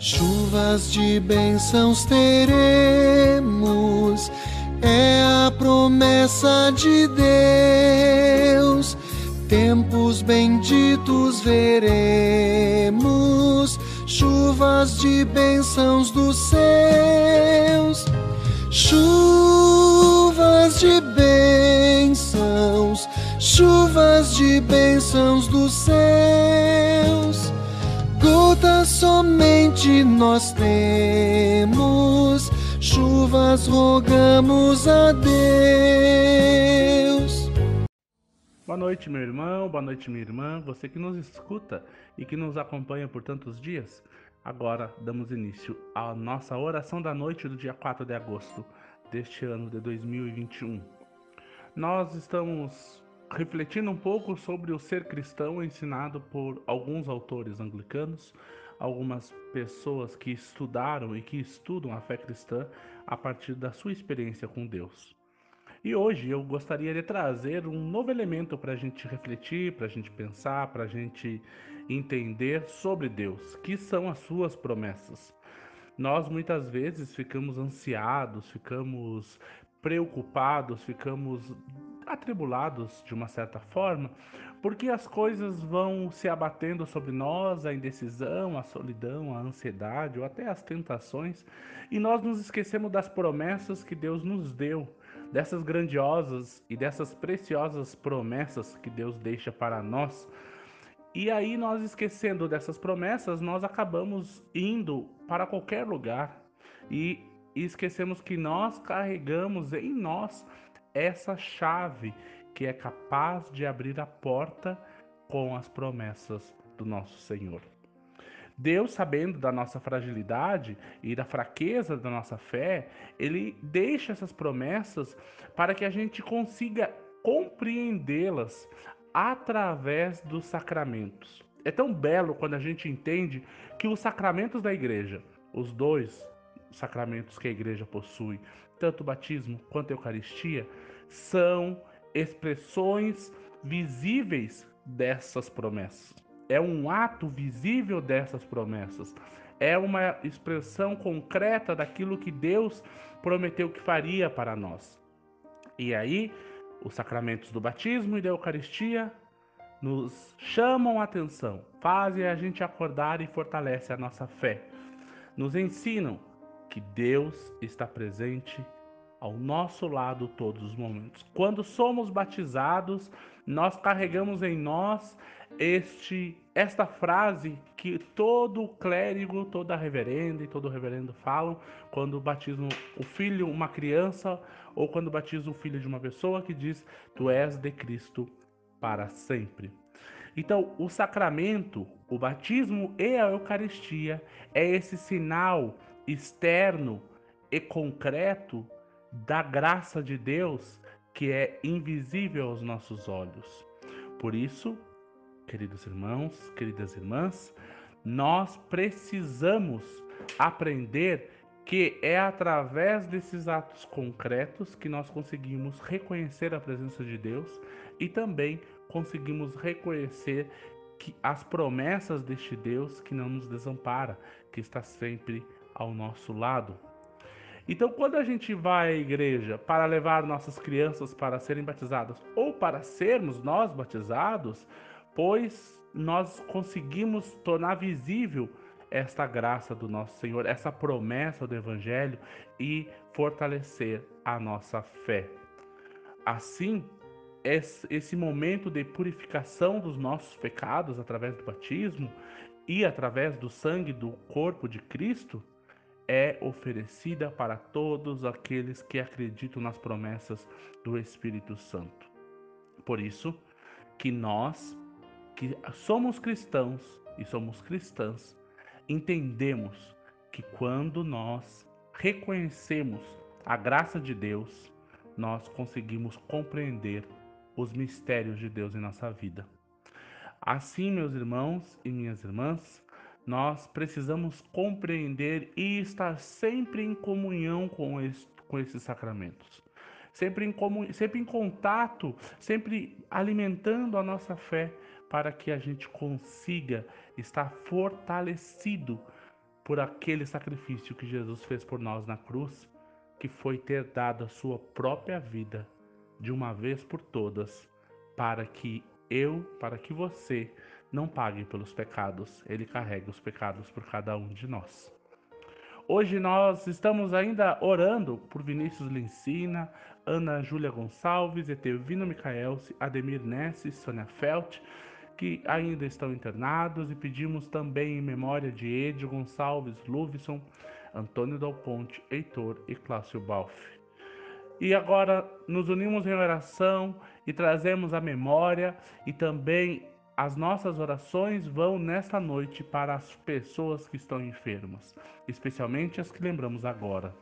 Chuvas de bênçãos teremos, é a promessa de Deus. Tempos benditos veremos, chuvas de bênçãos dos céus. Chuvas de bênçãos, chuvas de bênçãos dos céus somente nós temos, chuvas rogamos a Deus. Boa noite, meu irmão, boa noite, minha irmã, você que nos escuta e que nos acompanha por tantos dias. Agora damos início à nossa oração da noite do dia 4 de agosto deste ano de 2021. Nós estamos refletindo um pouco sobre o ser cristão ensinado por alguns autores anglicanos, algumas pessoas que estudaram e que estudam a fé cristã a partir da sua experiência com Deus. E hoje eu gostaria de trazer um novo elemento para a gente refletir, para a gente pensar, para a gente entender sobre Deus, que são as suas promessas. Nós muitas vezes ficamos ansiados, ficamos preocupados, ficamos atribulados de uma certa forma, porque as coisas vão se abatendo sobre nós, a indecisão, a solidão, a ansiedade ou até as tentações, e nós nos esquecemos das promessas que Deus nos deu, dessas grandiosas e dessas preciosas promessas que Deus deixa para nós. E aí nós esquecendo dessas promessas, nós acabamos indo para qualquer lugar e esquecemos que nós carregamos em nós essa chave que é capaz de abrir a porta com as promessas do nosso Senhor. Deus, sabendo da nossa fragilidade e da fraqueza da nossa fé, ele deixa essas promessas para que a gente consiga compreendê-las através dos sacramentos. É tão belo quando a gente entende que os sacramentos da igreja, os dois sacramentos que a igreja possui, tanto o batismo quanto a Eucaristia, são expressões visíveis dessas promessas. É um ato visível dessas promessas. É uma expressão concreta daquilo que Deus prometeu que faria para nós. E aí, os sacramentos do batismo e da Eucaristia nos chamam a atenção, fazem a gente acordar e fortalece a nossa fé. Nos ensinam que Deus está presente ao nosso lado todos os momentos. Quando somos batizados, nós carregamos em nós este esta frase que todo clérigo, toda reverenda e todo reverendo falam quando batizam o filho, uma criança, ou quando batizam o filho de uma pessoa que diz: "Tu és de Cristo para sempre". Então, o sacramento, o batismo e a Eucaristia é esse sinal externo e concreto da graça de Deus que é invisível aos nossos olhos. Por isso, queridos irmãos, queridas irmãs, nós precisamos aprender que é através desses atos concretos que nós conseguimos reconhecer a presença de Deus e também conseguimos reconhecer que as promessas deste Deus que não nos desampara, que está sempre ao nosso lado. Então, quando a gente vai à igreja para levar nossas crianças para serem batizadas ou para sermos nós batizados, pois nós conseguimos tornar visível esta graça do nosso Senhor, essa promessa do Evangelho e fortalecer a nossa fé. Assim, esse momento de purificação dos nossos pecados através do batismo e através do sangue do corpo de Cristo é oferecida para todos aqueles que acreditam nas promessas do Espírito Santo. Por isso que nós, que somos cristãos e somos cristãs, entendemos que quando nós reconhecemos a graça de Deus, nós conseguimos compreender os mistérios de Deus em nossa vida. Assim, meus irmãos e minhas irmãs, nós precisamos compreender e estar sempre em comunhão com, esse, com esses sacramentos. Sempre em, comun, sempre em contato, sempre alimentando a nossa fé para que a gente consiga estar fortalecido por aquele sacrifício que Jesus fez por nós na cruz, que foi ter dado a sua própria vida de uma vez por todas, para que eu, para que você não pague pelos pecados, ele carrega os pecados por cada um de nós. Hoje nós estamos ainda orando por Vinícius Lincina, Ana Júlia Gonçalves, Etevino Micaelce, Ademir Ness, Sônia Felt, que ainda estão internados, e pedimos também em memória de Ed Gonçalves, Luvison, Antônio Dal Ponte, Heitor e Cláudio Balfe. E agora nos unimos em oração e trazemos a memória e também as nossas orações vão nesta noite para as pessoas que estão enfermas, especialmente as que lembramos agora.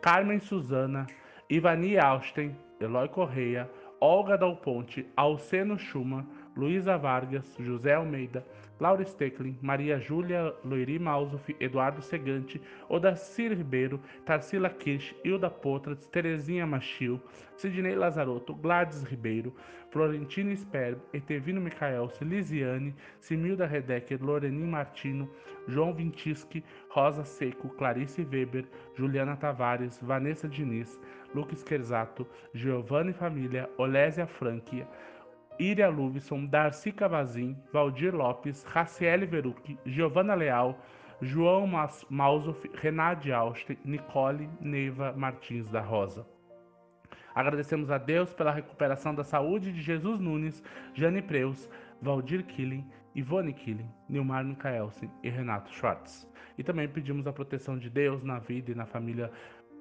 Carmen Suzana, Ivani Austin, Eloy Correia, Olga Dal Ponte, Alceno Schumann, Luísa Vargas, José Almeida, Laura Stecklin, Maria Júlia Loiri Mausuf, Eduardo Segante, Odacir Ribeiro, Tarsila Kirsch, Hilda Potras, Terezinha Machil, Sidney Lazarotto, Gladys Ribeiro, Florentina Sperb, Etevino Micael, Lisiane, Similda Redecker, Lorenin Martino, João Vintischi, Rosa Seco, Clarice Weber, Juliana Tavares, Vanessa Diniz, Lucas Kerzato, Giovanni Família, Olésia Franquia, Iria Luvison, Darcy Cavazin, Valdir Lopes, Raciele Verucchi, Giovanna Leal, João Mausoff, Renate Austin, Nicole Neiva Martins da Rosa. Agradecemos a Deus pela recuperação da saúde de Jesus Nunes, Jane Preus, Valdir Killing, Ivone Killing, Nilmar Micaelsen e Renato Schwartz. E também pedimos a proteção de Deus na vida e na família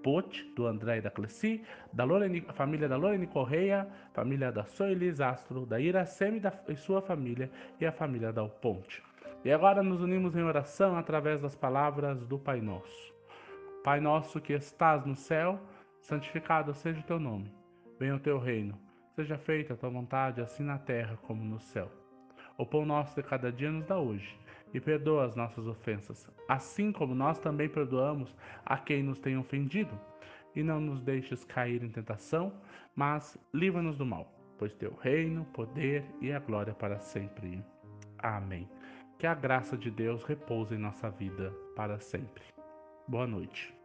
Pote, do André e da Cleci, da Lorene, família da Lorene Correia, família da Soelis Astro, da Iraceme e sua família e a família da Ponte. E agora nos unimos em oração através das palavras do Pai Nosso. Pai nosso que estás no céu, santificado seja o teu nome. Venha o teu reino. Seja feita a tua vontade, assim na terra como no céu. O pão nosso de cada dia nos dá hoje e perdoa as nossas ofensas, assim como nós também perdoamos a quem nos tem ofendido. E não nos deixes cair em tentação, mas livra-nos do mal, pois teu reino, poder e a glória para sempre. Amém. Que a graça de Deus repouse em nossa vida para sempre. Boa noite.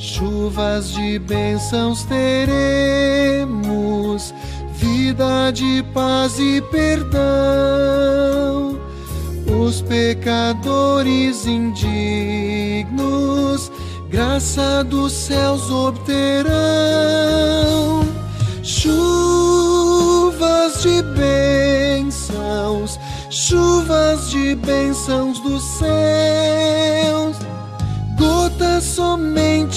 Chuvas de bênçãos teremos vida de paz e perdão. Os pecadores indignos, graça dos céus obterão. Chuvas de bênçãos, chuvas de bênçãos dos céus.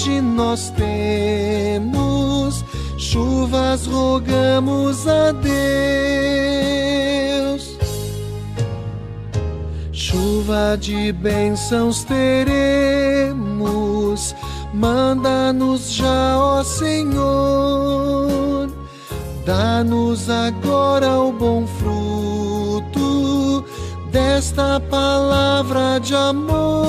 Somente nós temos chuvas rogamos a Deus. Chuva de bênçãos teremos, manda-nos já, ó Senhor. Dá-nos agora o bom fruto desta palavra de amor.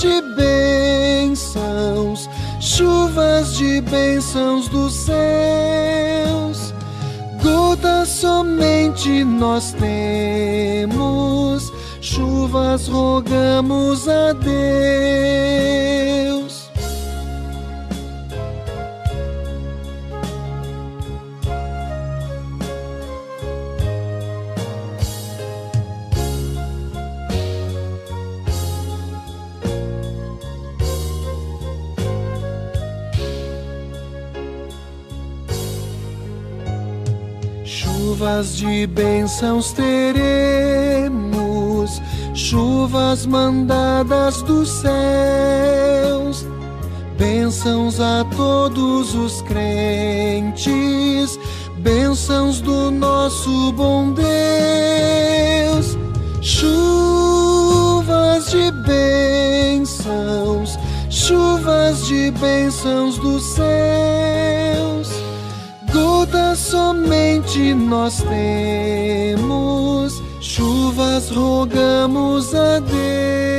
De bênçãos chuvas de bênçãos dos céus, gotas somente nós temos, chuvas rogamos a Deus. Chuvas de bênçãos teremos, chuvas mandadas dos céus, bênçãos a todos os crentes, bênçãos do nosso bom Deus, chuvas de bênçãos, chuvas de bênçãos dos céus somente nós temos, chuvas rogamos a Deus.